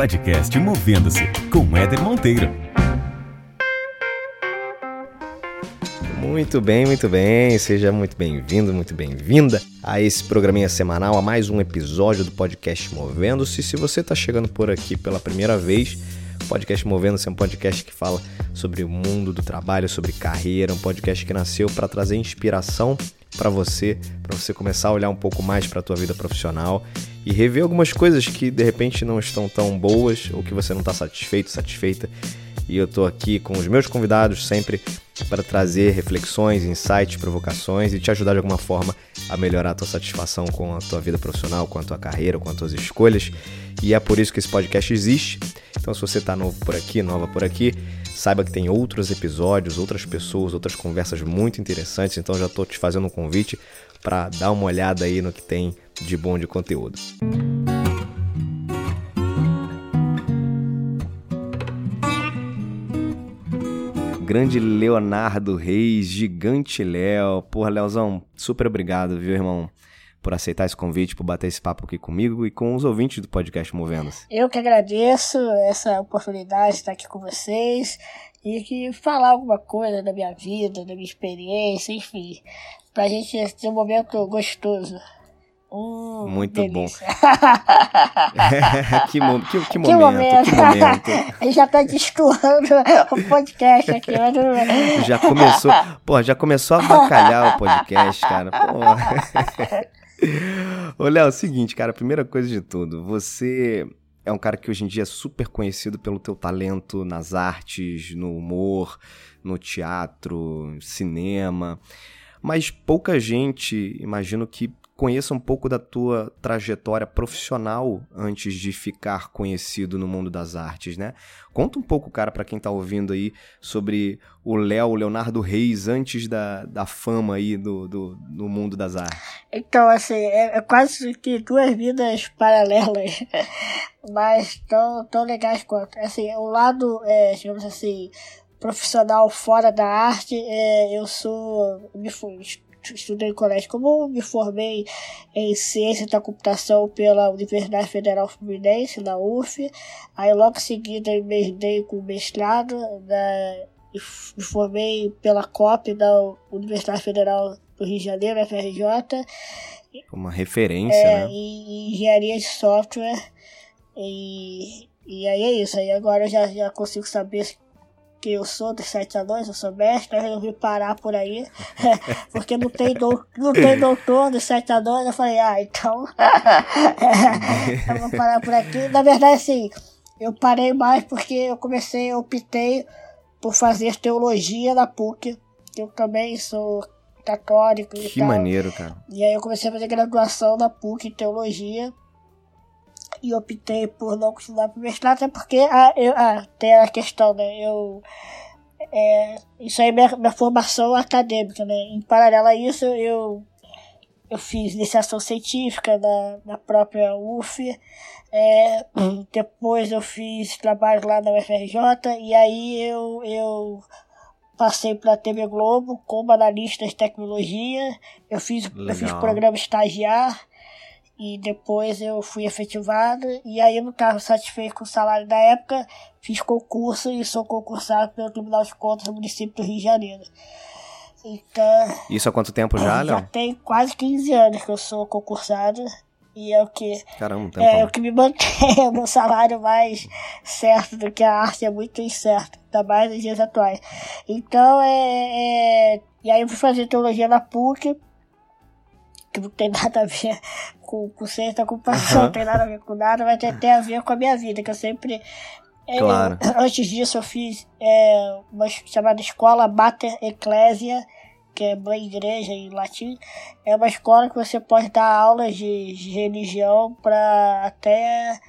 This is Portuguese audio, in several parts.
Podcast Movendo-se com Éder Monteiro. Muito bem, muito bem. Seja muito bem-vindo, muito bem-vinda a esse programinha semanal, a mais um episódio do podcast Movendo-se. Se você está chegando por aqui pela primeira vez, o podcast Movendo-se é um podcast que fala sobre o mundo do trabalho, sobre carreira, um podcast que nasceu para trazer inspiração para você, para você começar a olhar um pouco mais para a tua vida profissional e rever algumas coisas que de repente não estão tão boas ou que você não está satisfeito, satisfeita. E eu estou aqui com os meus convidados sempre para trazer reflexões, insights, provocações e te ajudar de alguma forma a melhorar a tua satisfação com a tua vida profissional, com a tua carreira, com as tuas escolhas. E é por isso que esse podcast existe. Então, se você está novo por aqui, nova por aqui, saiba que tem outros episódios, outras pessoas, outras conversas muito interessantes. Então, já estou te fazendo um convite para dar uma olhada aí no que tem de bom de conteúdo. Grande Leonardo Reis, gigante Léo. Porra, Leozão, super obrigado, viu, irmão? Por aceitar esse convite, por bater esse papo aqui comigo e com os ouvintes do podcast Movendo-se. Eu que agradeço essa oportunidade de estar aqui com vocês e que falar alguma coisa da minha vida, da minha experiência, enfim, pra gente ter um momento gostoso. Hum, Muito delícia. bom. que, mo que, que, Que momento, momento. que momento. Ele já tá destoando o podcast aqui, mas tudo bem. Já começou, pô, já começou a avacalhar o podcast, cara. Ô, Léo, é o seguinte, cara, primeira coisa de tudo, você é um cara que hoje em dia é super conhecido pelo teu talento nas artes, no humor, no teatro, cinema, mas pouca gente, imagino que conheça um pouco da tua trajetória profissional antes de ficar conhecido no mundo das artes, né? Conta um pouco, cara, pra quem tá ouvindo aí, sobre o Léo, Leonardo Reis, antes da, da fama aí do, do, do mundo das artes. Então, assim, é, é quase que duas vidas paralelas, mas tão, tão legais quanto. Assim, o lado, é, digamos assim, profissional fora da arte, é, eu sou. Me estudei em colégio comum, me formei em ciência da computação pela Universidade Federal Fluminense, na UF. Aí logo em seguida emendei com mestrado na, e f- me formei pela COP da Universidade Federal do Rio de Janeiro, FRJ, Uma referência, é, né? em engenharia de software. E, e aí é isso. Aí agora eu já, já consigo saber que eu sou dos sete anões, eu sou mestre, eu resolvi parar por aí, porque não tem, dou, não tem doutor dos sete anões, eu falei, ah, então eu vou parar por aqui. Na verdade, assim, eu parei mais porque eu comecei, eu optei por fazer teologia na PUC, que eu também sou católico e Que maneiro, cara. E aí eu comecei a fazer graduação na PUC em teologia e optei por não continuar pro mestrado, até porque ah, eu, ah, tem a questão, né? Eu, é, isso aí é minha, minha formação acadêmica, né? Em paralelo a isso, eu, eu fiz iniciação científica na, na própria UF, é, depois eu fiz trabalho lá na UFRJ, e aí eu, eu passei para a TV Globo como analista de tecnologia. Eu fiz, eu fiz programa estagiar e depois eu fui efetivado. E aí eu não estava satisfeito com o salário da época, fiz concurso e sou concursado pelo Tribunal de Contas do município do Rio de Janeiro. Então, Isso há quanto tempo já, já Léo? tem quase 15 anos que eu sou concursado. E é o que Caramba, um é, é o que me mantém o meu salário mais certo do que a arte é muito incerto, ainda mais nos dias atuais. Então, é, é- E aí eu fui fazer teologia na PUC, que não tem nada a ver com, com ciência da computação, não tem nada a ver com nada, mas tem, tem a ver com a minha vida, que eu sempre. é, Claro. antes disso, eu fiz é, uma chamada Escola Mater Ecclesia, que é mãe igreja em latim. É uma escola que você pode dar aulas de, de religião para até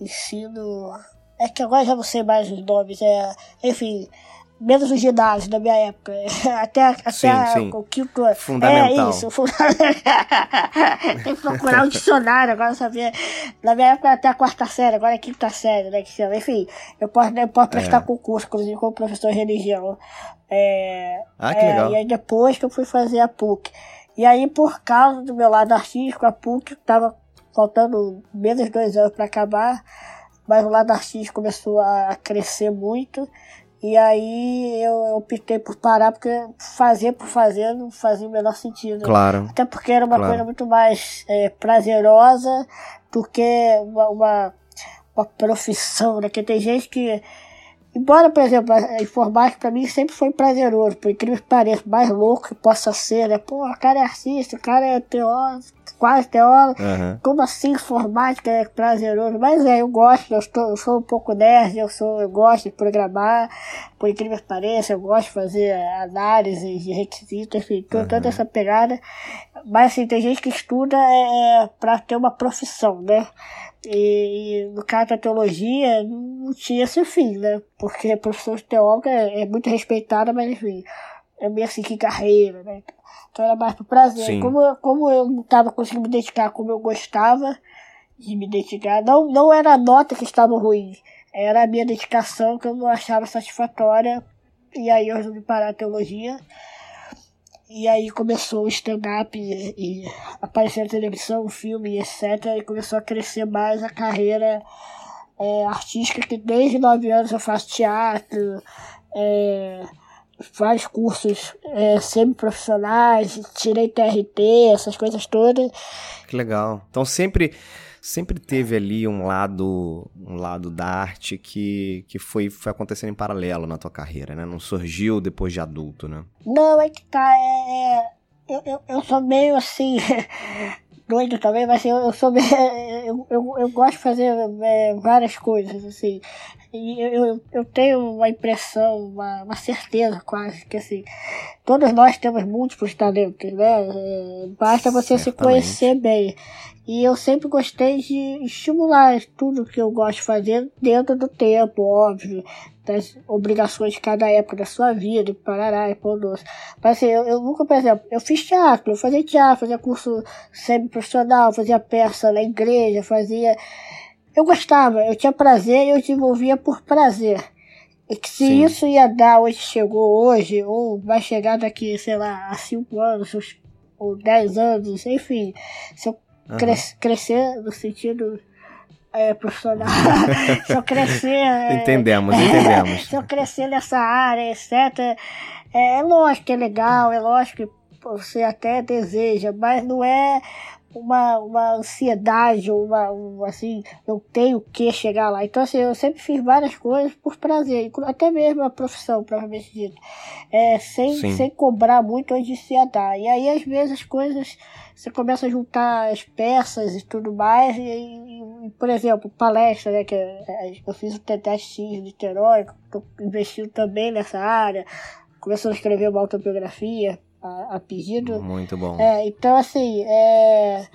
ensino. É que agora eu já não sei mais os nomes. É, enfim, menos os ginásios da minha época. Até, até Sim, sim. o quinto. Fundamental. É isso, Tem que procurar um dicionário agora saber. Na minha época era até a quarta série, agora é quinta série, né? Que chama. Enfim, eu posso, eu posso prestar É. concurso, inclusive, como professor de religião. É, Ah, que é, legal. E aí depois que eu fui fazer a PUC. E aí, por causa do meu lado artístico, a PUC tava faltando menos dois anos para acabar. mas o lado artístico começou a crescer muito. E aí eu optei por parar, porque fazer por fazer não fazia o menor sentido. Claro. Até porque era uma claro. coisa muito mais é, prazerosa do que uma, uma, uma profissão, né? Que tem gente que Embora, por exemplo, a informática pra mim sempre foi prazeroso, por incrível que pareça, mais louco que possa ser, né? Pô, o cara é artista, o cara é teólogo, quase teólogo. Uhum. Como assim informática é prazeroso? Mas é, eu gosto, eu, estou, eu sou um pouco nerd, eu, sou, eu gosto de programar, por incrível que pareça, eu gosto de fazer análise de requisitos, enfim, uhum. toda essa pegada. Mas assim, tem gente que estuda é, pra ter uma profissão, né? E, e, no caso da teologia, não tinha esse fim, né? Porque a profissão de teóloga é, é muito respeitada, mas enfim, é meio assim que carreira, né? Então era mais pro prazer. Como, como eu não estava conseguindo me dedicar como eu gostava de me dedicar, não, não era a nota que estava ruim, era a minha dedicação que eu não achava satisfatória. E aí eu resolvi parar a teologia. E aí começou o stand-up e, e apareceu na televisão, filme, etc. E começou a crescer mais a carreira é, artística, que desde nove anos eu faço teatro, é, vários cursos é, semi-profissionais, tirei TRT, essas coisas todas. Que legal. Então sempre sempre teve ali um lado um lado da arte que, que foi, foi acontecendo em paralelo na tua carreira, né? Não surgiu depois de adulto, né? Não, é que tá. É, é eu, eu, eu sou meio assim. doido também, mas eu, eu sou eu, eu, eu gosto de fazer é, várias coisas, assim. E eu, eu, eu tenho uma impressão, uma, uma certeza quase, que assim, todos nós temos múltiplos talentos, né? É, basta você Certamente. se conhecer bem. E eu sempre gostei de estimular tudo que eu gosto de fazer dentro do tempo, óbvio, das obrigações de cada época da sua vida, e parará, e pão doce. Mas assim, eu, eu, nunca, por exemplo, eu fiz teatro, eu fazia teatro, fazia curso semi-profissional, fazia peça na igreja, fazia. Eu gostava, eu tinha prazer e eu desenvolvia por prazer. E que se Sim. isso ia dar onde chegou hoje, ou vai chegar daqui, sei lá, a cinco anos, ou dez anos, enfim, se eu Uhum. Cres, crescer no sentido é, profissional. se eu crescer. É, entendemos, entendemos. se eu crescer nessa área, etc. É, é lógico que é legal, é lógico que você até deseja, mas não é uma, uma ansiedade, uma, uma assim, eu tenho que chegar lá. Então, assim, eu sempre fiz várias coisas por prazer, até mesmo a profissão, provavelmente dito, é, sem, sem cobrar muito onde se ia dar. E aí, às vezes, as coisas, você começa a juntar as peças e tudo mais, e, e, e por exemplo, palestra, né, que é, eu fiz o TTX de Niterói, estou investindo também nessa área, começando a escrever uma autobiografia, a, a pedido. Muito bom. É, então, assim, é,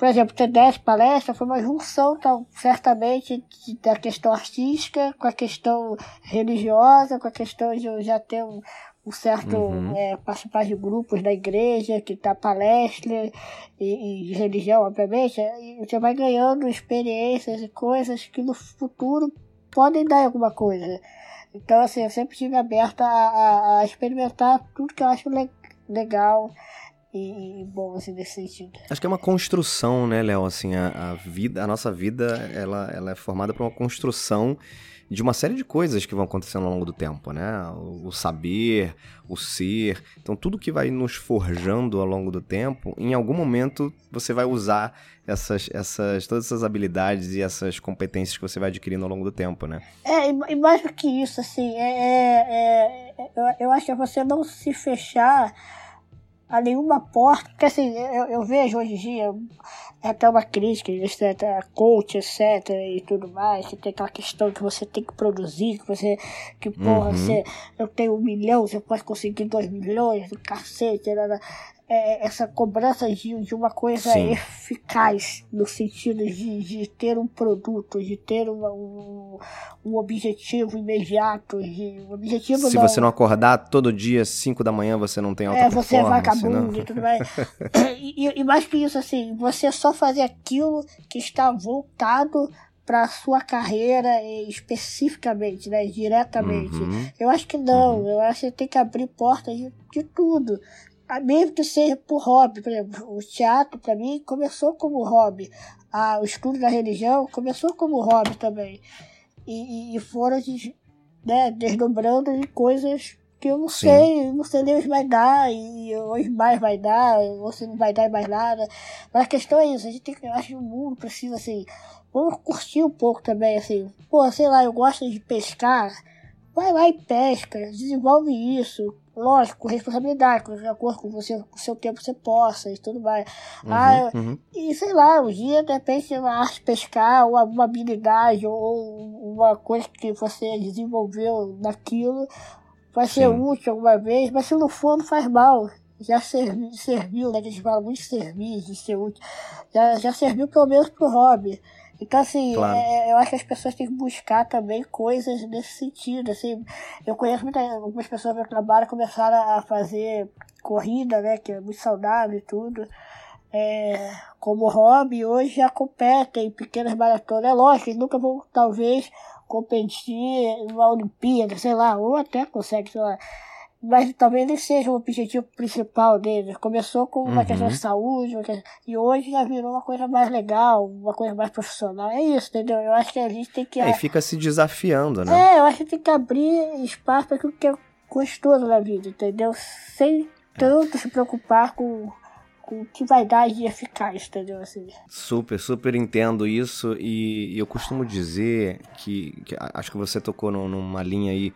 por exemplo, ter 10 palestras foi uma junção, então, certamente, de, da questão artística com a questão religiosa, com a questão de eu já ter um, um certo uhum. é, participar de grupos da igreja, que tá palestra e, e religião, obviamente, e você vai ganhando experiências e coisas que no futuro podem dar alguma coisa. Então, assim, eu sempre estive aberta a, a, a experimentar tudo que eu acho legal legal e, e, bom assim nesse sentido. Acho que é uma construção, né, Léo? Assim, a, a, vida, a nossa vida, ela, ela é formada por uma construção de uma série de coisas que vão acontecendo ao longo do tempo, né? O, o saber, o ser, então tudo que vai nos forjando ao longo do tempo, em algum momento você vai usar essas, essas, todas essas habilidades e essas competências que você vai adquirindo ao longo do tempo, né? É, e mais do que isso, assim, é, é, é eu, eu acho que é você não se fechar a nenhuma porta, porque assim, eu, eu vejo hoje em dia é até uma crítica, etc, coach, etc, e tudo mais, que tem aquela questão que você tem que produzir, que você, que porra, uhum. você, eu tenho um milhão, você pode conseguir dois milhões, do cacete, né? É, essa cobrança de, de uma coisa Sim. eficaz, no sentido de, de ter um produto, de ter uma, um, um objetivo imediato. De, um objetivo Se não, você não acordar todo dia, 5 da manhã, você não tem alta é, você é vagabundo e tudo mais. e, e mais que isso, assim, você só fazer aquilo que está voltado para sua carreira especificamente, né, diretamente. Uhum. Eu acho que não, uhum. eu acho que você tem que abrir portas de, de tudo mesmo que seja por hobby, por exemplo, o teatro para mim começou como hobby. a, o estudo da religião começou como hobby também. E, e, e foram né, desdobrando em coisas que eu não Sim. sei, não sei nem hoje vai dar, e hoje mais vai dar, ou se não vai dar mais nada. Mas a questão é isso, a gente tem que, eu acho que o mundo precisa, assim, vamos curtir um pouco também, assim, pô, sei lá, eu gosto de pescar, vai lá e pesca, desenvolve isso, lógico, com responsabilidade, de acordo com você, com o seu tempo você possa e tudo mais. Uhum, ah, uhum. E sei lá, um dia de repente uma arte pescar, ou alguma habilidade, ou uma coisa que você desenvolveu naquilo, vai ser Sim. útil alguma vez, mas se não for, não faz mal. Já serviu, serviu né? Que a gente fala muito de servir, de ser útil. Já, já serviu pelo menos pro hobby. Então, assim, claro. é, eu acho que as pessoas têm que buscar também coisas nesse sentido. Assim, eu conheço muitas algumas pessoas do meu trabalho começaram a fazer corrida, né? Que é muito saudável e tudo. É, como hobby, hoje já competem em pequenas maratonas. É lógico, eles nunca vão, talvez, competir numa Olimpíada, sei lá, ou até consegue, sei lá mas talvez ele seja o objetivo principal dele. Começou com uma uhum. questão de saúde, e hoje já virou uma coisa mais legal, uma coisa mais profissional. É isso, entendeu? Eu acho que a gente tem que. É, e fica se desafiando, né? É, eu acho que tem que abrir espaço para aquilo que é gostoso na vida, entendeu? Sem tanto se preocupar com com que vai dar de eficaz, entendeu? Assim. Super, super entendo isso e, e eu costumo dizer que, que, acho que você tocou no, numa linha aí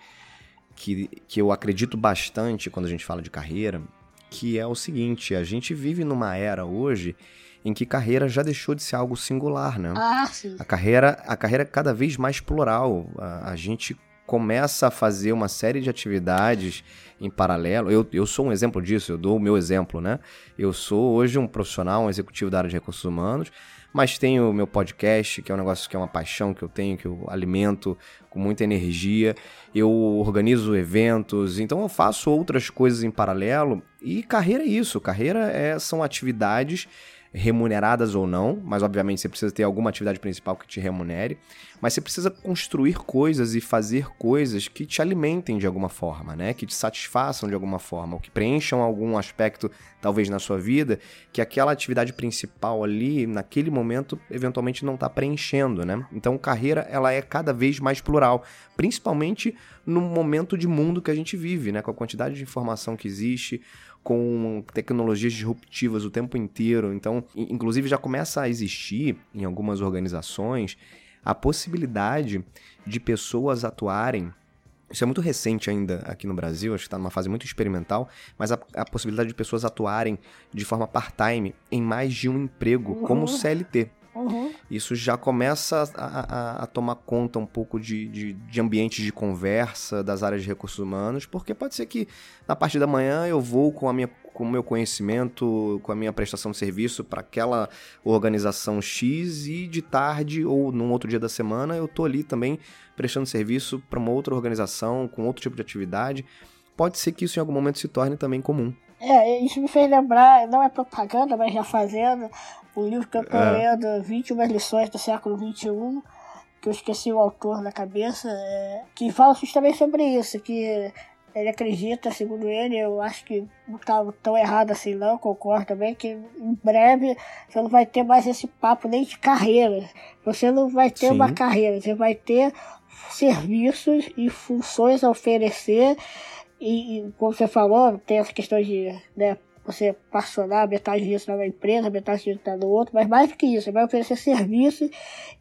que, que eu acredito bastante quando a gente fala de carreira, que é o seguinte: a gente vive numa era hoje em que carreira já deixou de ser algo singular, né? Ah, sim. A carreira, a carreira é cada vez mais plural. A, a gente começa a fazer uma série de atividades em paralelo. Eu, eu sou um exemplo disso, eu dou o meu exemplo, né? Eu sou hoje um profissional, um executivo da área de recursos humanos, mas tenho o meu podcast, que é um negócio que é uma paixão que eu tenho, que eu alimento com muita energia. Eu organizo eventos, então eu faço outras coisas em paralelo. E carreira é isso. Carreira é, são atividades remuneradas ou não, mas obviamente você precisa ter alguma atividade principal que te remunere, mas você precisa construir coisas e fazer coisas que te alimentem de alguma forma, né? Que te satisfaçam de alguma forma, ou que preencham algum aspecto talvez na sua vida que aquela atividade principal ali naquele momento eventualmente não está preenchendo, né? Então carreira ela é cada vez mais plural, principalmente no momento de mundo que a gente vive, né? Com a quantidade de informação que existe, com tecnologias disruptivas o tempo inteiro. Então, inclusive, já começa a existir em algumas organizações a possibilidade de pessoas atuarem. Isso é muito recente ainda aqui no Brasil, acho que está numa fase muito experimental, mas a, a, possibilidade de pessoas atuarem de forma part-time em mais de um emprego, uhum. como CLT. Uhum. Isso já começa a, a, a, tomar conta um pouco de, de, de, ambientes de conversa das áreas de recursos humanos, porque pode ser que na parte da manhã eu vou com a minha com o meu conhecimento, com a minha prestação de serviço para aquela organização X e de tarde ou num outro dia da semana eu tô ali também prestando serviço para uma outra organização com outro tipo de atividade. Pode ser que isso em algum momento se torne também comum. É, isso me fez lembrar, não é propaganda, mas já fazendo, o livro que eu tô é. lendo, 21 lições do século XXI, que eu esqueci o autor na cabeça, é, que fala justamente sobre isso, que ele acredita, segundo ele, eu acho que não tá tão errado assim não, concordo também, que em breve você não vai ter mais esse papo nem de carreira. Você não vai ter Sim. uma carreira, você vai ter serviços e funções a oferecer e, e, como você falou, tem essa questão de né, você passionar metade disso na empresa, metade disso tá no outro, mas mais do que isso, você vai oferecer serviço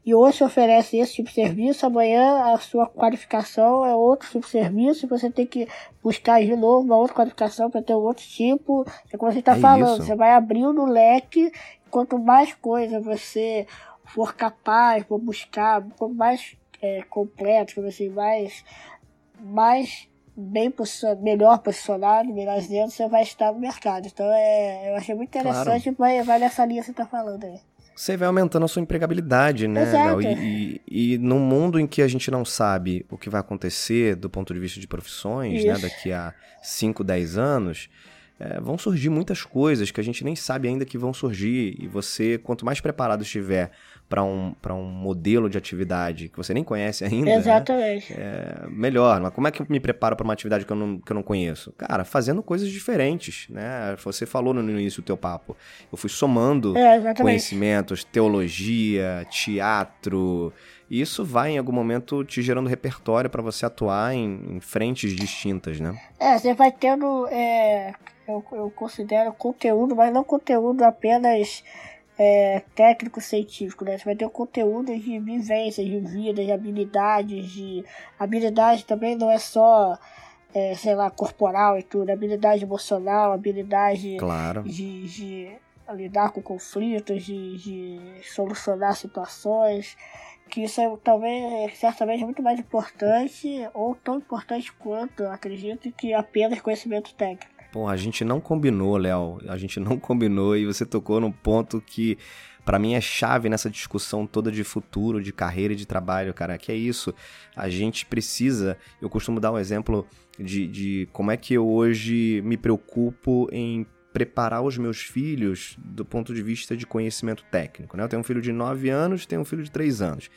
e hoje você oferece esse tipo de serviço, amanhã a sua qualificação é outro tipo de serviço e você tem que buscar de novo uma outra qualificação para ter um outro tipo. É como você está é falando, isso. você vai abrindo o leque, quanto mais coisa você for capaz, for buscar, quanto mais é, completo, assim, mais, mais bem melhor posicionado, melhor dentro, você vai estar no mercado. Então é, eu achei muito interessante claro. vai, vai nessa linha que você está falando aí. Você vai aumentando a sua empregabilidade, né, Exato. E, e, e num mundo em que a gente não sabe o que vai acontecer do ponto de vista de profissões, né, Isso. né, daqui a 5, 10 anos, é, vão surgir muitas coisas que a gente nem sabe ainda que vão surgir. E você, quanto mais preparado estiver para um, um modelo de atividade que você nem conhece ainda, né, Exatamente. Né? É, melhor. Mas como é que eu me preparo para uma atividade que eu, não, que eu não conheço? Cara, fazendo coisas diferentes, né? Você falou no início do teu papo. Eu fui somando é, conhecimentos, teologia, teatro. E isso vai, em algum momento, te gerando repertório para você atuar em, em, frentes distintas, né? É, você vai tendo, é, eu, eu considero conteúdo, mas não conteúdo apenas é, técnico científico, né? Você vai ter conteúdo de vivências, de vida, de habilidades, de habilidade também não é só é, sei lá, corporal e tudo, habilidade emocional, habilidade claro. de, de, lidar com conflitos, de, de solucionar situações, que isso é talvez certamente muito mais importante ou tão importante quanto, acredito, que apenas conhecimento técnico. Pô, a gente não combinou, Léo. A gente não combinou e você tocou num ponto que para mim é chave nessa discussão toda de futuro, de carreira e de trabalho, cara. Que é isso. A gente precisa. Eu costumo dar um exemplo de, de como é que eu hoje me preocupo em preparar os meus filhos do ponto de vista de conhecimento técnico. Né? Eu tenho um filho de 9 anos, tenho um filho de 3 anos.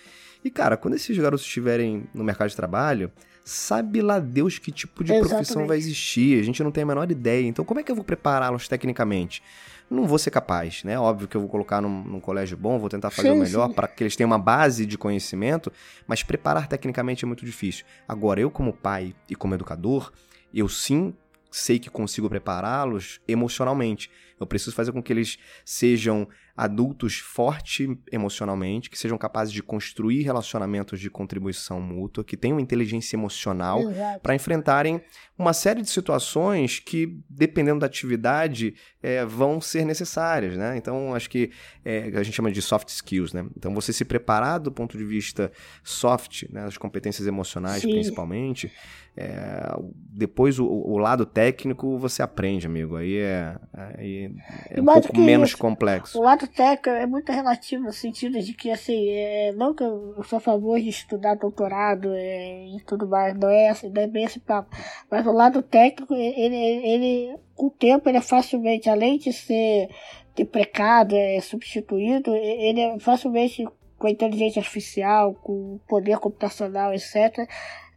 E, cara, quando esses garotos estiverem no mercado de trabalho, sabe lá Deus que tipo de Exatamente. profissão vai existir, a gente não tem a menor ideia. Então, como é que eu vou prepará-los tecnicamente? Não vou ser capaz, né? Óbvio que eu vou colocar num, num colégio bom, vou tentar fazer sim, o melhor para que eles tenham uma base de conhecimento, mas preparar tecnicamente é muito difícil. Agora, eu como pai e como educador, eu sim sei que consigo prepará-los emocionalmente. Eu preciso fazer com que eles sejam adultos fortes emocionalmente, que sejam capazes de construir relacionamentos de contribuição mútua, que tenham inteligência emocional para enfrentarem uma série de situações que, dependendo da atividade, é, vão ser necessárias, né? Então, acho que é, a gente chama de soft skills, né? Então, você se preparar do ponto de vista soft, né, as competências emocionais Sim. principalmente, é, depois o, o, lado técnico você aprende, amigo. Aí é, aí é um pouco menos complexo. O lado técnico é muito relativo no sentido de que, assim, é, não que eu sou a favor de estudar doutorado é, e tudo mais, não é, assim, não é bem esse papo. Mas o lado técnico, ele, ele, com o tempo, ele é facilmente, além de ser deprecado, é substituído, ele é facilmente com a inteligência artificial, com o poder computacional, etc.,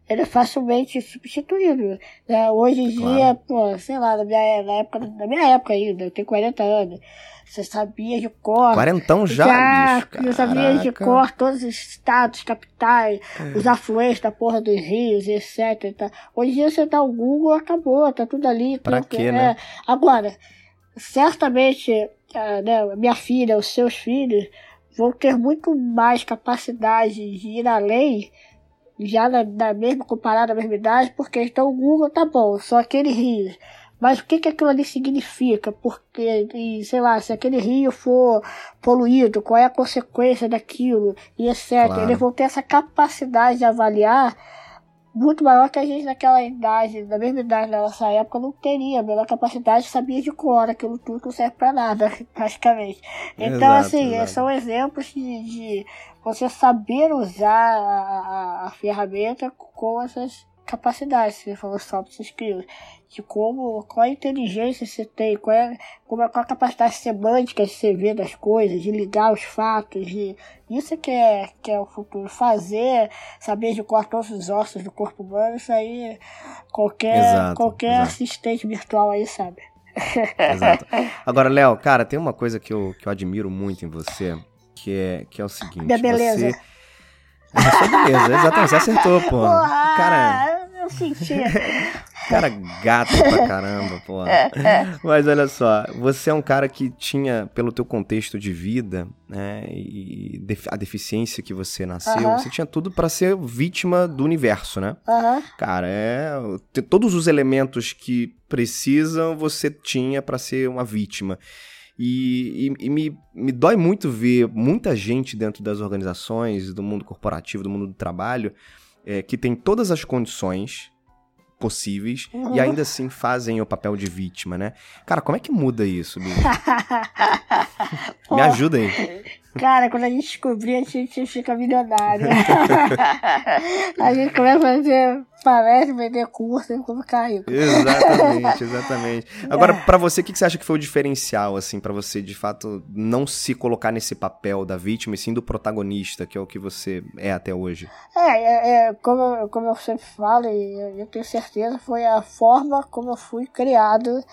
ele é facilmente substituído. Né? Hoje em claro. dia, pô, sei lá, na minha, na, época, na minha época ainda, eu tenho 40 anos. Você sabia de cor. Quarentão já, já bicho, Eu sabia de cor todos os estados, capitais, é. os afluentes da porra dos rios, etc. Tá. Hoje em dia você dá o Google, acabou, tá tudo ali. Pra tudo, quê, é. né? Agora, certamente, né, minha filha, os seus filhos, vão ter muito mais capacidade de ir além já na, na mesma, comparada à mesma idade, porque então o Google tá bom, só aquele rio. Mas o que, que aquilo ali significa? Porque, e, sei lá, se aquele rio for poluído, qual é a consequência daquilo, e etc. Claro. Eles vão ter essa capacidade de avaliar muito maior que a gente naquela idade, na mesma idade da nossa época, não teria a menor capacidade, sabia de cor, aquilo tudo não serve para nada, praticamente. Então, exato, assim, exato. são exemplos de, de, você saber usar a, a, a ferramenta com essas capacidades, você falou soft skills, de como, qual a inteligência você tem, qual, é, como, qual a capacidade semântica de você ver das coisas, de ligar os fatos, de, isso que é, que é o futuro, fazer, saber de qual todos os ossos do corpo humano, isso aí qualquer, exato, qualquer exato. assistente virtual aí sabe. Exato. Agora, Léo, cara, tem uma coisa que eu, que eu admiro muito em você, que é, que é o seguinte. Minha beleza. Você... É sua beleza, exatamente, você acertou, pô. Porra, cara, eu senti. cara gato pra caramba, pô. Mas olha só, você é um cara que tinha, pelo teu contexto de vida, né, e a deficiência que você nasceu, uh -huh. você tinha tudo para ser vítima do universo, né? Uh -huh. Cara, é todos os elementos que precisam você tinha para ser uma vítima. E, e, e, me, me dói muito ver muita gente dentro das organizações, do mundo corporativo, do mundo do trabalho, é, que tem todas as condições possíveis uhum. e ainda assim fazem o papel de vítima, né? Cara, como é que muda isso, me ajuda aí. Cara, quando a gente descobrir, a gente fica milionário. a gente começa a fazer palestra, vender curso ficar rico. Exatamente, exatamente. Agora, para você, o que você acha que foi o diferencial, assim, para você, de fato, não se colocar nesse papel da vítima e sim do protagonista, que é o que você é até hoje? É, é, é como, como eu sempre falo, e eu, eu tenho certeza, foi a forma como eu fui criado.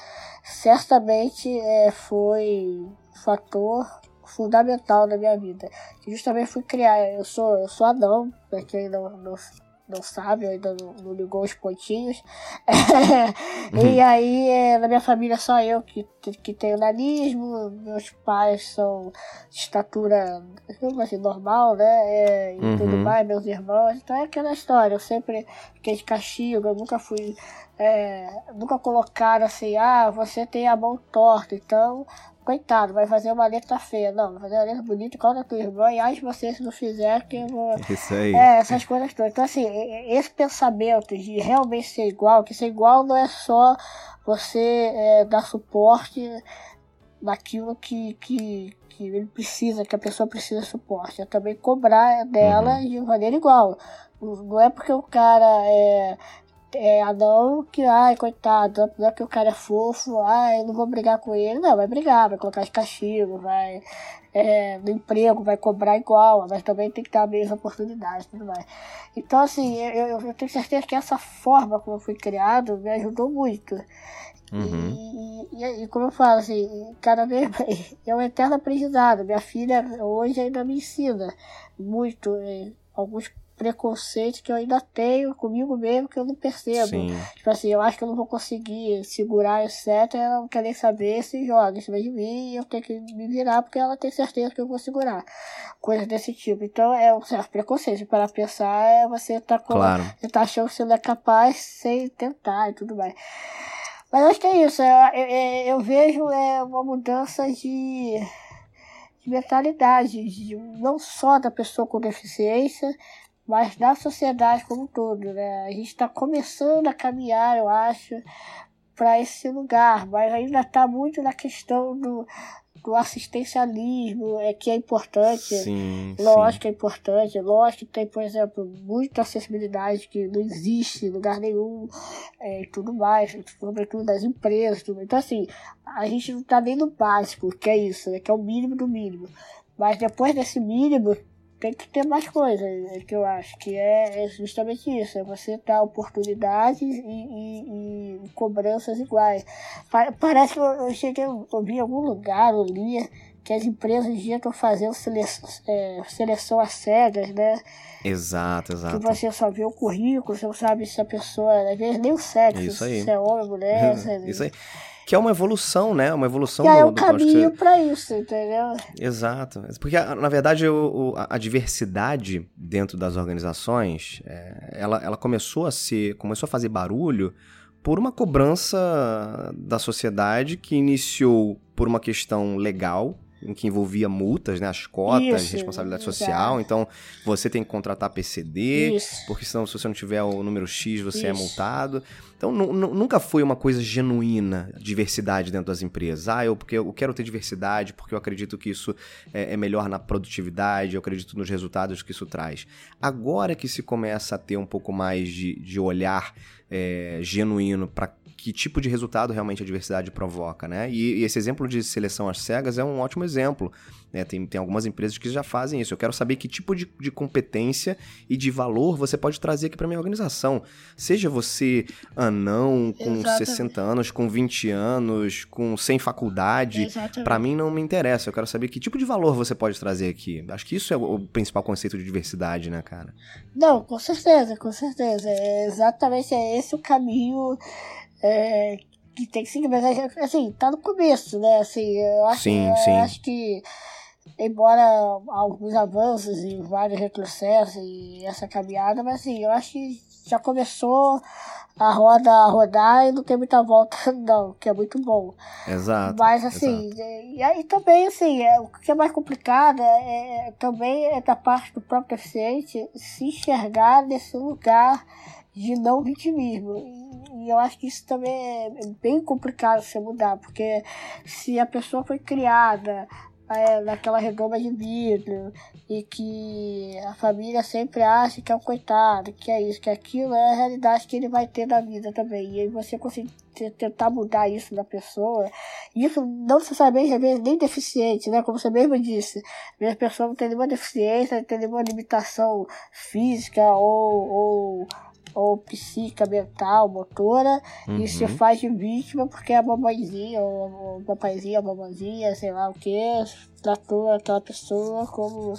Certamente é, foi fator fundamental na minha vida. Que justamente fui criar. Eu sou, eu sou anão, pra quem não, não, não sabe, ainda não, não, ligou os pontinhos. uhum. E aí, é, na minha família, só eu que, que tenho nanismo. Meus pais são de estatura assim, normal, né? É, e uhum. tudo mais, meus irmãos. Então é aquela história. Eu sempre fiquei de castigo, eu nunca fui. É, nunca colocaram assim, ah, você tem a mão torta, então coitado, vai fazer uma letra feia. Não, vai fazer uma letra bonita, da tua irmã, e ai você se não fizer, que eu vou. Isso aí. É, essas coisas todas. Então, assim, esse pensamento de realmente ser igual, que ser igual não é só você é, dar suporte naquilo que, que, que ele precisa, que a pessoa precisa de suporte. É também cobrar dela uhum. de maneira igual. Não é porque o cara é é, não que, ai, coitado, não é que o cara é fofo, ai, não vou brigar com ele. Não, vai brigar, vai colocar de castigo, vai. É, no emprego, vai cobrar igual, mas também tem que ter a mesma oportunidade tudo mais. Então, assim, eu, eu tenho certeza que essa forma como eu fui criado me ajudou muito. Uhum. E, e, e, como eu falo, assim, cada vez é um eterno aprendizado. Minha filha hoje ainda me ensina muito, alguns preconceito que eu ainda tenho comigo mesmo que eu não percebo. Sim. Tipo assim, eu acho que eu não vou conseguir segurar, etc. Ela não quer nem saber se joga em cima de mim e eu tenho que me virar porque ela tem certeza que eu vou segurar. Coisas desse tipo. Então é um certo preconceito. Para pensar, é você tá, com, claro. você tá achando que você não é capaz sem tentar e tudo mais. Mas eu acho que é isso. Eu, eu, eu vejo é, uma mudança de de mentalidade, de, não só da pessoa com deficiência, mas da sociedade como um todo. Né? A gente está começando a caminhar, eu acho, para esse lugar, mas ainda está muito na questão do, do assistencialismo, é, que é importante. Sim, lógico sim. que é importante. Lógico que tem, por exemplo, muita acessibilidade que não existe em lugar nenhum é, e tudo mais, sobretudo das empresas. Tudo. Então, assim, a gente não está nem no básico, que é isso, né, que é o mínimo do mínimo. Mas depois desse mínimo, tem que ter mais coisas, é que eu acho, que é, é justamente isso, é você dar oportunidades e, e, e cobranças iguais. Parece que eu, cheguei, eu vi em algum lugar, eu li, que as empresas já estão fazendo seleção, é, seleção às cegas, né? Exato, exato. Que você só vê o currículo, você não sabe se a pessoa, às vezes nem o sexo, isso aí. se é homem, mulher. isso aí. Que é uma evolução, né? Uma evolução que do, é o caminho você... para isso, entendeu? Exato. Porque, na verdade, o, a diversidade dentro das organizações, é, ela, ela começou a ser, começou a fazer barulho por uma cobrança da sociedade que iniciou por uma questão legal, em que envolvia multas, né? As cotas, Isso, responsabilidade social. Então, você tem que contratar PCD, Isso. porque senão, se você não tiver o número X, você é Isso. é multado. Então, nunca foi uma coisa genuína diversidade dentro das empresas. Ah, eu, porque eu quero ter diversidade, porque eu acredito que isso é, é melhor na produtividade, eu acredito nos resultados que isso traz. Agora que se começa a ter um pouco mais de, de olhar é, genuíno para que tipo de resultado realmente a diversidade provoca, né? E, e, esse exemplo de seleção às cegas é um ótimo exemplo. Né? Tem, tem algumas empresas que já fazem isso. Eu quero saber que tipo de, de competência e de valor você pode trazer aqui para minha organização. Seja você anão, com Exatamente. 60 anos, com 20 anos, com sem faculdade, para mim não me interessa. Eu quero saber que tipo de valor você pode trazer aqui. Acho que isso é o principal conceito de diversidade, né, cara? Não, com certeza, com certeza. É exatamente é esse o caminho é, que tem que seguir, mas assim, tá no começo, né? Assim, eu acho, sim, eu sim. acho que embora alguns avanços e vários retrocessos e essa caminhada, mas assim, eu acho que já começou a roda a rodar e não tem muita volta, não, que é muito bom. Exato. Mas assim, exato. e aí também, assim, é, o que é mais complicado é, é, também é da parte do próprio deficiente se enxergar nesse lugar de não vitimismo. E, eu acho que isso também é bem complicado você mudar, porque se a pessoa foi criada é, naquela redoma de vidro e que a família sempre acha que é um coitado, que é isso, que aquilo é a realidade que ele vai ter na vida também. E você conseguir tentar mudar isso na pessoa, isso não necessariamente vezes nem deficiente, né? Como você mesmo disse, a pessoa não tem nenhuma deficiência, não tem nenhuma limitação física ou, ou ou psíquica, mental, motora, uhum. e se uhum. faz de vítima porque a mamãezinha, ou o papaizinho, a mamãezinha, sei lá o que, tratou aquela pessoa como,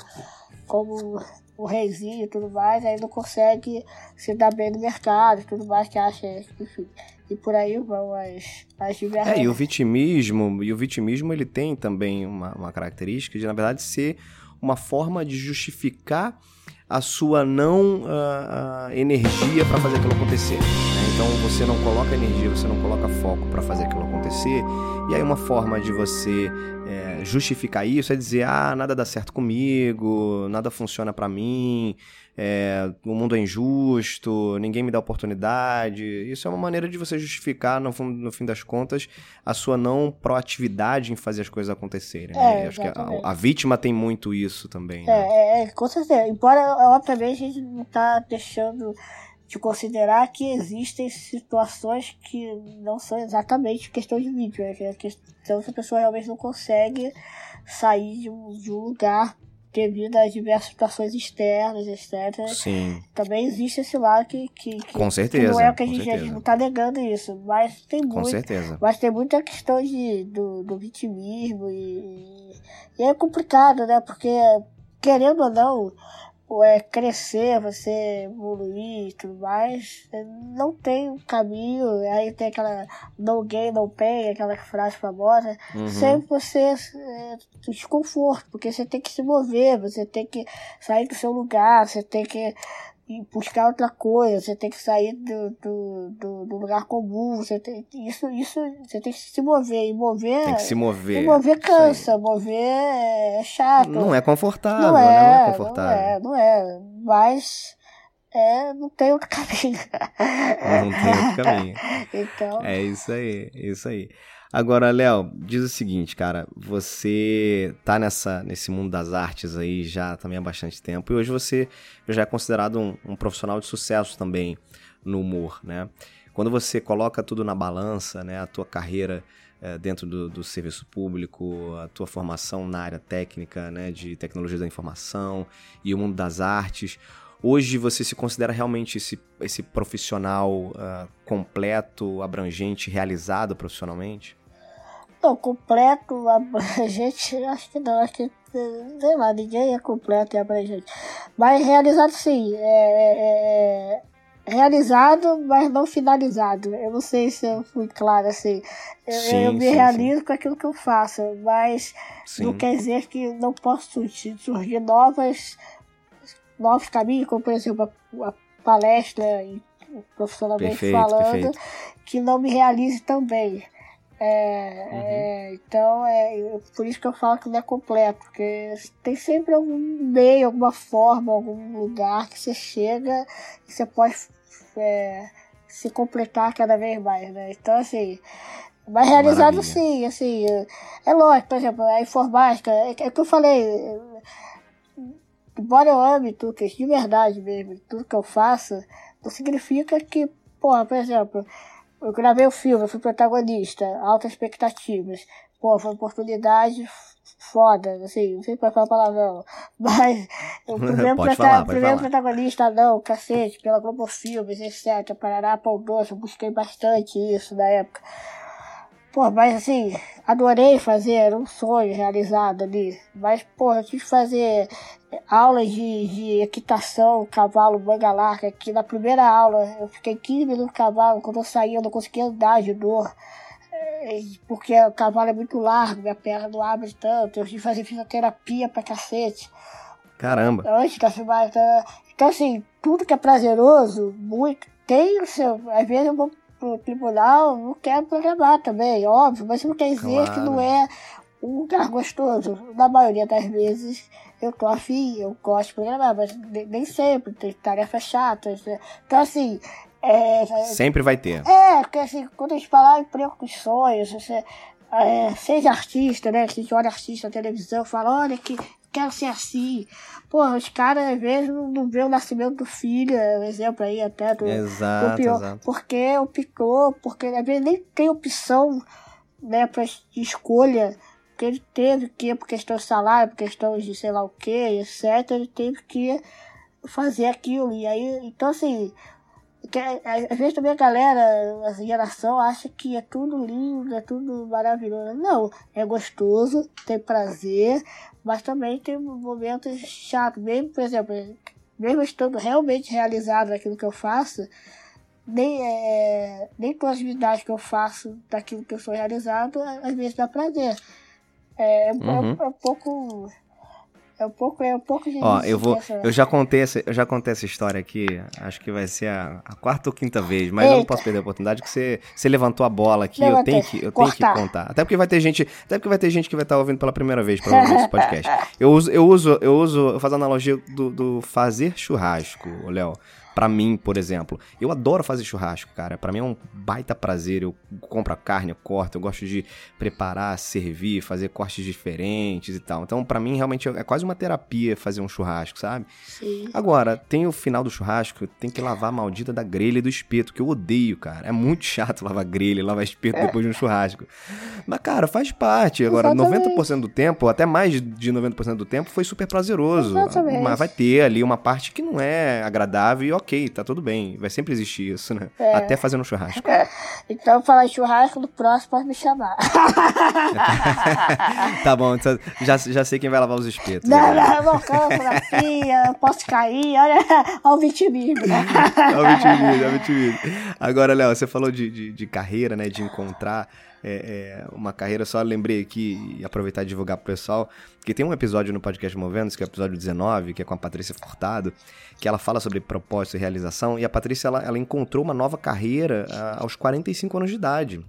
como o reizinho e tudo mais, aí não consegue se dar bem no mercado e tudo mais, que acha, enfim. E por aí vão as, as diversas. É, e o vitimismo, e o vitimismo ele tem também uma, uma característica de, na verdade, ser uma forma de justificar a sua não uh, uh, energia para fazer aquilo acontecer. Né? Então você não coloca energia, você não coloca foco para fazer aquilo acontecer. E aí uma forma de você é, justificar isso é dizer ah nada dá certo comigo, nada funciona para mim, é, o mundo é injusto, ninguém me dá oportunidade. Isso é uma maneira de você justificar, no, no fim das contas, a sua não proatividade em fazer as coisas acontecerem. Né? É, acho que a, a, vítima tem muito isso também. Né? É, é, com certeza. Embora, obviamente, a gente não está deixando de considerar que existem situações que não são exatamente questão de vítima, que é questão que a pessoa realmente não consegue sair de um, de um lugar devido a diversas situações externas, etc. Sim. Também existe esse lado que, que, que com certeza, não é o que a gente, a gente não está negando isso, mas tem com muito, certeza. mas tem muita questão de, do, do vitimismo e, e é complicado, né? Porque querendo ou não, é, crescer, você evoluir e tudo mais, não tem um caminho. Aí tem aquela no gain, no pain, aquela frase famosa. Uhum. Sempre você é, desconforto, porque você tem que se mover, você tem que sair do seu lugar, você tem que e buscar outra coisa, você tem que sair do, do, do, do, lugar comum, você tem, isso, isso, você tem que se mover, e mover... Tem que se mover. Mover cansa, mover é chato. Não é confortável, não é, não é confortável. Não é, não é, mas é, não tem outro caminho. Não tem outro caminho. então... É isso aí, é isso aí. Agora, Léo, diz o seguinte, cara, você tá nessa, nesse mundo das artes aí já também há bastante tempo e hoje você já é considerado um, um profissional de sucesso também no humor, né? Quando você coloca tudo na balança, né, a tua carreira é, dentro do, do, serviço público, a tua formação na área técnica, né, de tecnologia da informação e o mundo das artes, Hoje você se considera realmente esse, esse profissional uh, completo, abrangente, realizado profissionalmente? Não, completo, abrangente, acho que não, acho que, sei lá, ninguém é completo e abrangente. Mas realizado sim, é, é, é realizado, mas não finalizado. Eu não sei se eu fui claro assim. Eu, sim, eu me sim, realizo sim. com aquilo que eu faço, mas não quer dizer que não posso surgir novas novos caminhos, como por exemplo a, a palestra profissionalmente perfeito, falando, perfeito. que não me realize também. É, uhum. é, então é por isso que eu falo que não é completo, porque tem sempre algum meio, alguma forma, algum lugar que você chega e você pode é, se completar cada vez mais, né? Então assim, mas realizado Maravilha. sim, assim, é lógico, por exemplo, a informática, é, é que eu falei, embora eu ame Tucas de verdade mesmo, tudo que eu faço, não significa que, porra, por exemplo, eu gravei o filme, eu fui protagonista, altas expectativas. Pô, foi uma oportunidade foda, assim, não sei pra falar palavrão, mas o primeiro, prota falar, primeiro protagonista não, cacete, pela Globo Filmes, etc, Parará, Pão Doce, eu busquei bastante isso na época. Pô, mas assim, adorei fazer, era um sonho realizado ali. Mas, pô, eu tive que fazer aulas de, de equitação, cavalo, manga larga, que na primeira aula eu fiquei 15 minutos no cavalo, quando eu saí eu não conseguia andar de dor. É, porque o cavalo é muito largo, minha perna não abre tanto, eu tive que fazer fisioterapia pra cacete. Caramba! Antes da filmagem. Então, então, assim, tudo que é prazeroso, muito, tem o seu. Às vezes eu vou pro tribunal, não quero programar também, óbvio, mas não quer dizer claro. que não é um lugar gostoso. Na maioria das vezes eu tô afim, eu gosto de programar, mas nem sempre, tem tarefas chatas. Né? Então, assim. É, sempre vai ter. É, porque assim, quando a gente fala em emprego sonhos, você, é, seja artista, né? Que a gente olha artista na televisão fala, olha que quero ser assim. Pô, os caras às vezes não, vê o nascimento do filho, é um exemplo aí até do, Exato, do pior. exato. Porque optou, porque às vezes nem tem opção, né, pra de escolha que ele teve que, por questão de salário, por questão de sei lá o que, etc., ele teve que fazer aquilo. E aí, então assim, que, às vezes também a galera, a geração, acha que é tudo lindo, é tudo maravilhoso. Não, é gostoso, tem prazer, mas também tem momentos chatos. Mesmo, por exemplo, mesmo estando realmente realizado naquilo que eu faço, nem, é, nem todas as atividades que eu faço daquilo que eu sou realizado, às vezes dá prazer. É, é, Uhum. é um pouco. É um pouco, é um pouco de Ó, eu vou. essa- Eu já contei essa, eu já contei essa história aqui. Acho que vai ser a, a quarta ou quinta vez, mas eu não Eita. posso perder a oportunidade que você, você levantou a bola aqui. Eu Levantei. tenho que, eu tenho que contar. Até porque vai ter gente, até porque vai ter gente que vai estar ouvindo pela primeira vez para ouvir esse podcast. Eu uso, eu uso, eu uso, eu faço a analogia do, do fazer churrasco, Léo. Pra mim, por exemplo, eu adoro fazer churrasco, cara. Pra mim é um baita prazer. Eu compro a carne, eu corto, eu gosto de preparar, servir, fazer cortes diferentes e tal. Então, pra mim, realmente é quase uma terapia fazer um churrasco, sabe? Sim. Agora, tem o final do churrasco, tem que lavar a maldita da grelha e do espeto, que eu odeio, cara. É muito chato lavar grelha, lavar espeto depois de um churrasco. Mas, cara, faz parte. Agora, Exatamente. 90% do tempo, até mais de 90% do tempo, foi super prazeroso. Exatamente. Mas vai ter ali uma parte que não é agradável e ok, tá tudo bem. Vai sempre existir isso, né? É. Até fazendo churrasco. Então, falar churrasco, no próximo pode me chamar. tá bom, então já, já sei quem vai lavar os espetos. Não, agora. não, não pia, eu posso cair, olha, olha o vitimismo. É o vitimismo, é o vitimismo. Agora, Léo, você falou de, de, de carreira, né? De encontrar é, é, uma carreira. Só lembrei aqui e aproveitar e divulgar pro pessoal que tem um episódio no podcast Movendos, que é o episódio 19, que é com a Patrícia Furtado, que ela fala sobre propósito e realização. E a Patrícia, ela, ela encontrou uma nova carreira ah, aos 45 anos de idade.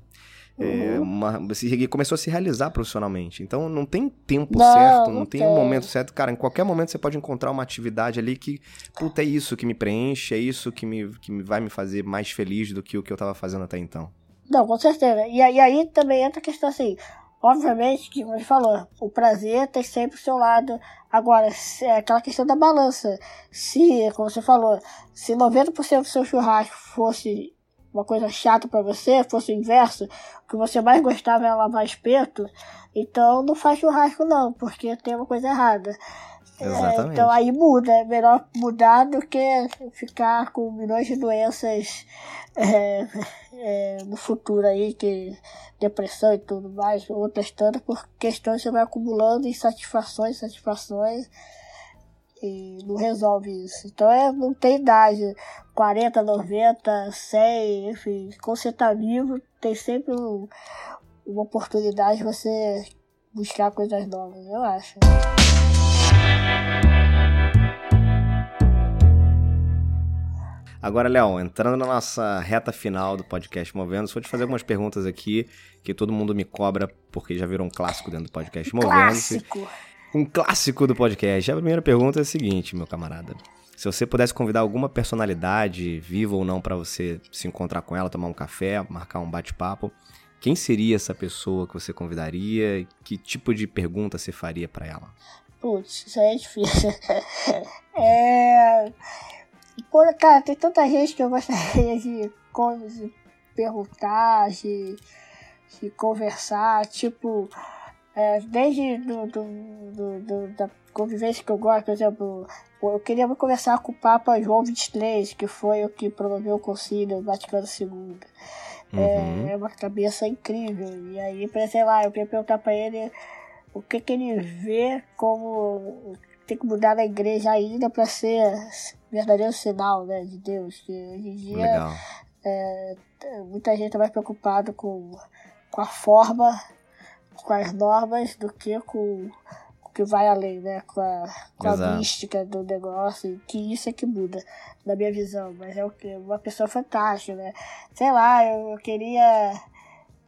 É, uma, se- começou a se realizar profissionalmente. Então não tem tempo Não, certo, não, não tem um tem. momento certo. Cara, em qualquer momento você pode encontrar uma atividade ali que, puta, é isso que me preenche, é isso que, me, que vai me fazer mais feliz do que o que eu tava fazendo até então. Não, com certeza. E, e aí também entra a questão assim, obviamente, que como gente falou, o prazer tem sempre o seu lado. Agora, é aquela questão da balança. Se, como você falou, se 90% do seu churrasco fosse uma coisa chata pra você, fosse o inverso, o que você mais gostava era lavar espeto, então não faz churrasco não, porque tem uma coisa errada. É, Exatamente. então aí muda, é melhor mudar do que ficar com milhões de doenças é, é, no futuro aí, que depressão e tudo mais, outras tantas, por questões que você vai acumulando insatisfações, satisfações e não resolve isso. Então é, não tem idade, 40, 90, 100, enfim, quando você tá vivo, tem sempre um- uma oportunidade de você buscar coisas novas, eu acho. Agora, Léo, entrando na nossa reta final do podcast Movendo, vou te fazer algumas perguntas aqui que todo mundo me cobra porque já virou um clássico dentro do podcast Movendo. Clássico! Um clássico do podcast. A primeira pergunta é a seguinte, meu camarada. Se você pudesse convidar alguma personalidade, viva ou não, pra você se encontrar com ela, tomar um café, marcar um bate-papo, quem seria essa pessoa que você convidaria? E que tipo de pergunta você faria pra ela? Putz, isso aí é difícil. é. Pô, cara, tem tanta gente que eu gostaria de, de perguntar, de, de conversar, tipo, é, desde do, do, do- do- da convivência que eu gosto, por exemplo, eu queria conversar com o Papa João XXIII, que foi o que promoveu o concílio Vaticano II. Uhum. É uma cabeça incrível. E aí, pra- sei lá, eu queria perguntar pra ele o que, que ele vê como tem que mudar na igreja ainda pra ser verdadeiro sinal né, de Deus. Que hoje em dia Legal. muita gente tá mais preocupada com, com a forma, com as normas, do que com o que vai além, né? Com a, com a mística do negócio, e que isso é que muda, na minha visão. Mas é o que? Uma pessoa fantástica, né? Sei lá, eu, eu queria.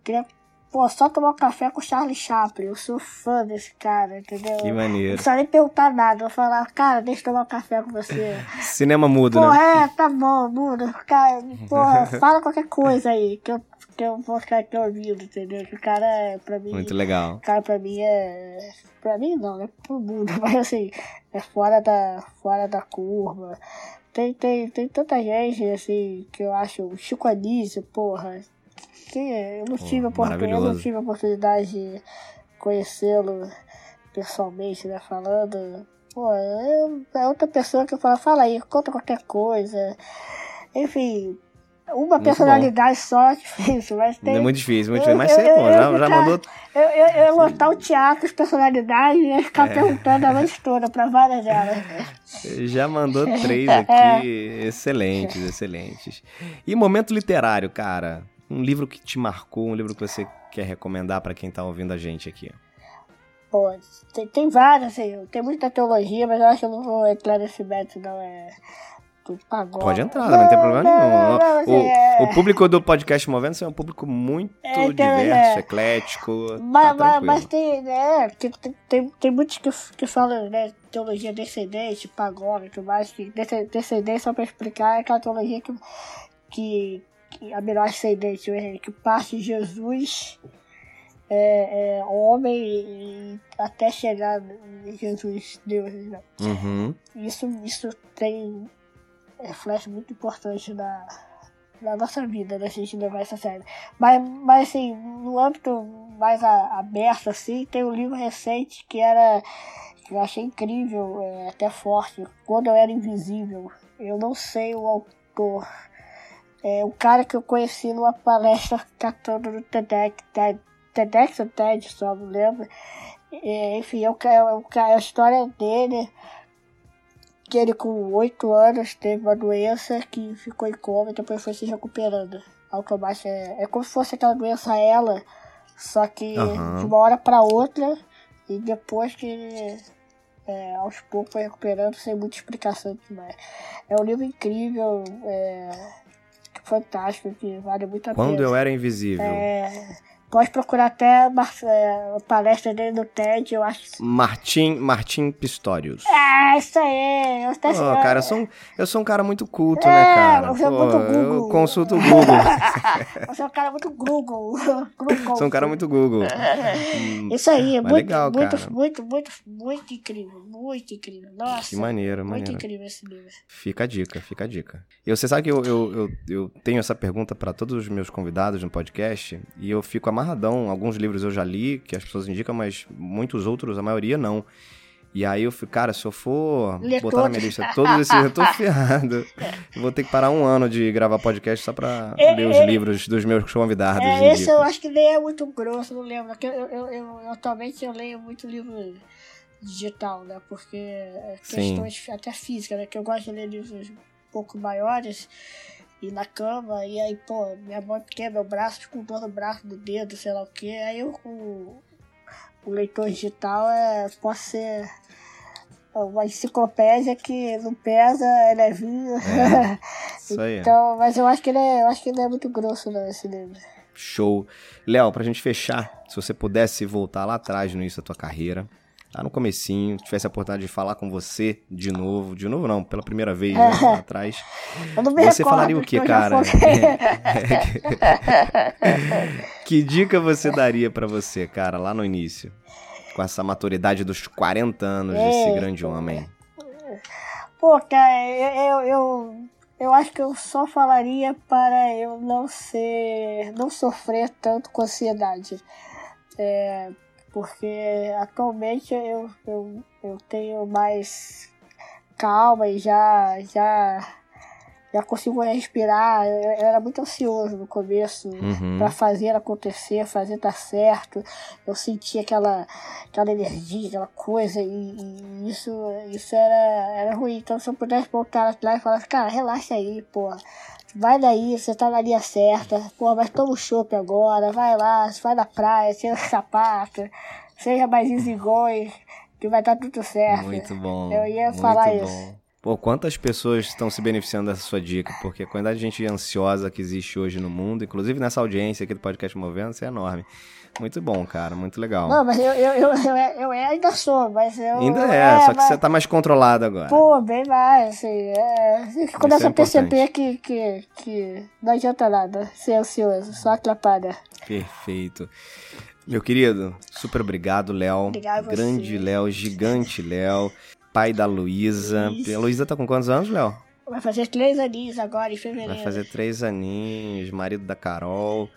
queria Pô, só tomar um café com o Charlie Chaplin. Eu sou fã desse cara, entendeu? Que Não maneiro. precisa nem perguntar nada. Eu falar, cara, deixa eu tomar um café com você. Cinema mudo, Porra, né? é, tá bom, muda. Cara, porra, fala qualquer coisa aí, que eu que eu vou ficar aqui ouvindo, entendeu? Que o cara, pra mim. Muito legal. O cara, pra mim, é. Pra mim, não, né? Pro mundo, mas assim, é fora da, fora da curva. Tem, tem, tem tanta gente, assim, que eu acho. O Chico Anísio, porra. Que eu não, tive Pô, oportunidade, eu não tive a oportunidade de conhecê-lo pessoalmente, né? Falando. Pô, é é outra pessoa que fala, fala aí, conta qualquer coisa. Enfim, uma Muito personalidade só é difícil, mas tem. É muito difícil, muito difícil. Mas eu- você, pô, já, já mandou. Eu, eu, eu lotar o teatro, as personalidades, e ia ficar É. perguntando a noite toda pra várias delas. Já mandou três É. aqui. Excelentes, excelentes. E momento literário, cara. Um livro que te marcou, um livro que você quer recomendar pra quem tá ouvindo a gente aqui. Pô, tem, tem várias, assim, tem muita teologia, mas eu acho que eu não vou entrar nesse método, não é. Pagode. Pode entrar, não, tem problema não, nenhum. não, assim, o, é- o público do podcast Movendo é um público muito É, então, diverso, é. eclético. Mas, tá mas, mas tem, né, tem, tem, tem muitos que, que falam, né, teologia descendente, pagode e tudo mais, que desce- descendente, só pra explicar, é aquela teologia que, que a melhor ascendente, né, que parte de Jesus é, é homem e até chegar em Jesus, Deus, né. Uhum. Isso, isso tem reflexo muito importante na, na nossa vida, né? A gente levar essa série. Mas, mas assim, no âmbito mais a- aberto, assim, tem um livro recente que era. que eu achei incrível, é, até forte, Quando Eu Era Invisível. Eu não sei o autor. É um cara que eu conheci numa palestra catando no TEDx, TED, TEDx ou TED, só não lembro. É, enfim, é, ca- é, o ca- é a história dele que ele com 8 anos teve uma doença que ficou em coma e depois foi se recuperando. Automático é, é como se fosse aquela doença ela, só que Aham. de uma hora para outra e depois que é, aos poucos foi recuperando sem muita explicação demais. É um livro incrível, é, fantástico, que vale muito a Quando pena. eu era invisível. É, pode procurar até a é, a palestra dele no TED, eu acho. Martim, Martim Pistorius. Ah, isso aí! Eu até Pô, cara, eu sou, um, eu sou um cara muito culto, É, né, cara? é Pô, muito eu Google. consulto o Google. Você é um cara muito Google. Google. sou um cara muito Google. Isso aí, é muito, legal, muito, cara. muito, muito, muito incrível. Muito incrível. Nossa. Que maneiro, Muito maneiro. incrível esse livro. Fica a dica, fica a dica. E você sabe que eu, eu, eu, eu tenho essa pergunta pra todos os meus convidados no podcast e eu fico amarradão. Alguns livros eu já li, que as pessoas indicam, mas muitos outros, a maioria não. E aí eu fico, cara, se eu for botar na minha todos. lista todos esses, eu tô ferrado. Eu vou ter que parar um ano de gravar podcast só pra É, ler os é, livros dos meus convidados. É, esse eu acho que nem é muito grosso, não lembro. Eu, eu, eu, eu- atualmente eu leio muito livro digital, né? Porque é Sim. questões até físicas, né? Que eu gosto de ler livros um pouco maiores e na cama, e aí, pô, minha mão é pequena, meu braço, fico com dor no braço, no dedo, sei lá o que. Aí eu com o leitor digital é, pode ser uma enciclopédia que não pesa, é levinho. Isso aí. então, mas eu acho que ele é, eu acho que ele é muito grosso, não, esse livro. Show. Léo, pra gente fechar, se você pudesse voltar lá atrás no início da tua carreira, lá no comecinho, tivesse a oportunidade de falar com você de novo, de novo não, pela primeira vez né, lá atrás, você falaria o que, já cara? que dica você daria pra você, cara, lá no início? Com essa maturidade dos 40 anos desse grande homem. Pô, cara, eu, eu, eu, eu acho que eu só falaria para eu não ser. não sofrer tanto com ansiedade. É, porque atualmente eu, eu, eu tenho mais calma e já, já, já consigo respirar. Eu, eu era muito ansioso no começo Uhum. para fazer acontecer, fazer dar certo. Eu sentia aquela, aquela energia, aquela coisa, e, e isso, isso era, era ruim. Então, se eu pudesse voltar atrás e falar, cara, relaxa aí, pô. Vai daí, você tá na linha certa. Pô, mas toma o chopp agora, vai lá, vai na praia, tira o sapato, seja mais easygoing, que vai dar tudo certo. Muito bom. Eu ia falar bom. isso. Pô, quantas pessoas estão se beneficiando dessa sua dica? Porque a quantidade de gente ansiosa que existe hoje no mundo, inclusive nessa audiência aqui do podcast Movendo, é enorme. Muito bom, cara, muito legal. Não, mas eu, eu, eu, eu, eu ainda sou, mas eu. Ainda é, é só que mas... você tá mais controlado agora. Pô, bem mais, assim. É... Começa é a perceber que, que, que não adianta nada ser ansioso, só atrapalha. Perfeito. Meu querido, super obrigado, Léo. Obrigado Grande Léo, gigante Léo pai da Luísa. A Luísa tá com quantos anos, Léo? Vai fazer três aninhos agora, em fevereiro. Vai fazer três aninhos, marido da Carol,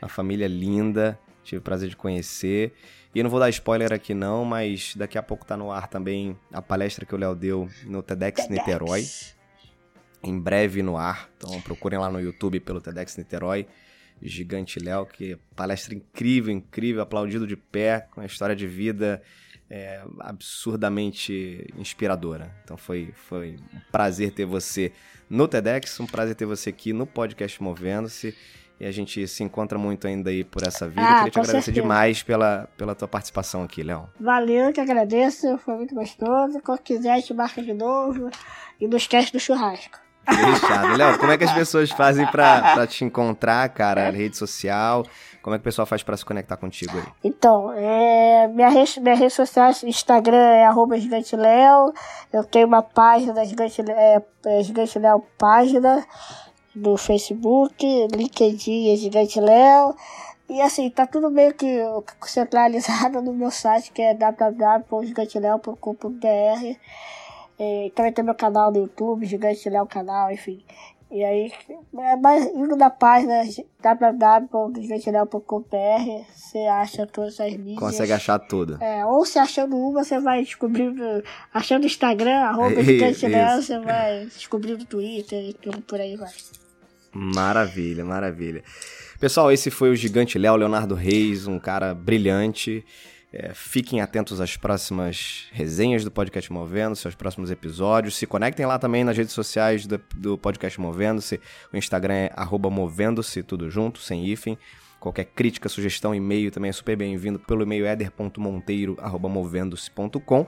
uma família linda, tive o prazer de conhecer. E eu não vou dar spoiler aqui não, mas daqui a pouco tá no ar também a palestra que o Léo deu no TEDx, TEDx. Niterói. Em breve no ar, então procurem lá no YouTube pelo TEDx Niterói. Gigante Léo, que palestra incrível, incrível, aplaudido de pé, com a história de vida é, absurdamente inspiradora. Então foi, foi um prazer ter você no TEDx, um prazer ter você aqui no podcast Movendo-se. E a gente se encontra muito ainda aí por essa vida. Ah, Queria te agradecer certeza. demais pela, pela tua participação aqui, Léo. Valeu, que agradeço. Foi muito gostoso. Quando quiser, a gente marca de novo. E não esquece do churrasco. Fechado. Léo, como é que as pessoas fazem pra, pra te encontrar, cara? Rede social? Como é que o pessoal faz para se conectar contigo aí? Então, é, minha, rede, minha rede social, Instagram é arroba giganteleo. Eu tenho uma página, Gigante, é, é Gigante Léo página do Facebook, LinkedIn Gigante Léo. E assim, tá tudo meio que centralizado no meu site, que é www.giganteleo.com.br. Também tem meu canal no YouTube, Gigante Léo Canal, enfim. E aí, é mais indo na página www.desventilhão.com.br, você acha todas as mídias. Consegue achar tudo. É, ou se achando uma, você vai descobrindo, achando o Instagram, arroba você vai descobrindo Twitter e tudo por aí vai. Maravilha, maravilha. Pessoal, esse foi o Gigante Léo, Leonardo Reis, um cara brilhante. É, fiquem atentos às próximas resenhas do Podcast Movendo-se, aos próximos episódios. Se conectem lá também nas redes sociais do, do Podcast Movendo-se. O Instagram é movendo-se, tudo junto, sem hífen. Qualquer crítica, sugestão, e-mail também é super bem-vindo pelo e-mail eder.monteiro.movendo-se.com.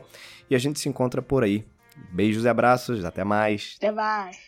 E a gente se encontra por aí. Beijos e abraços, até mais. Até mais.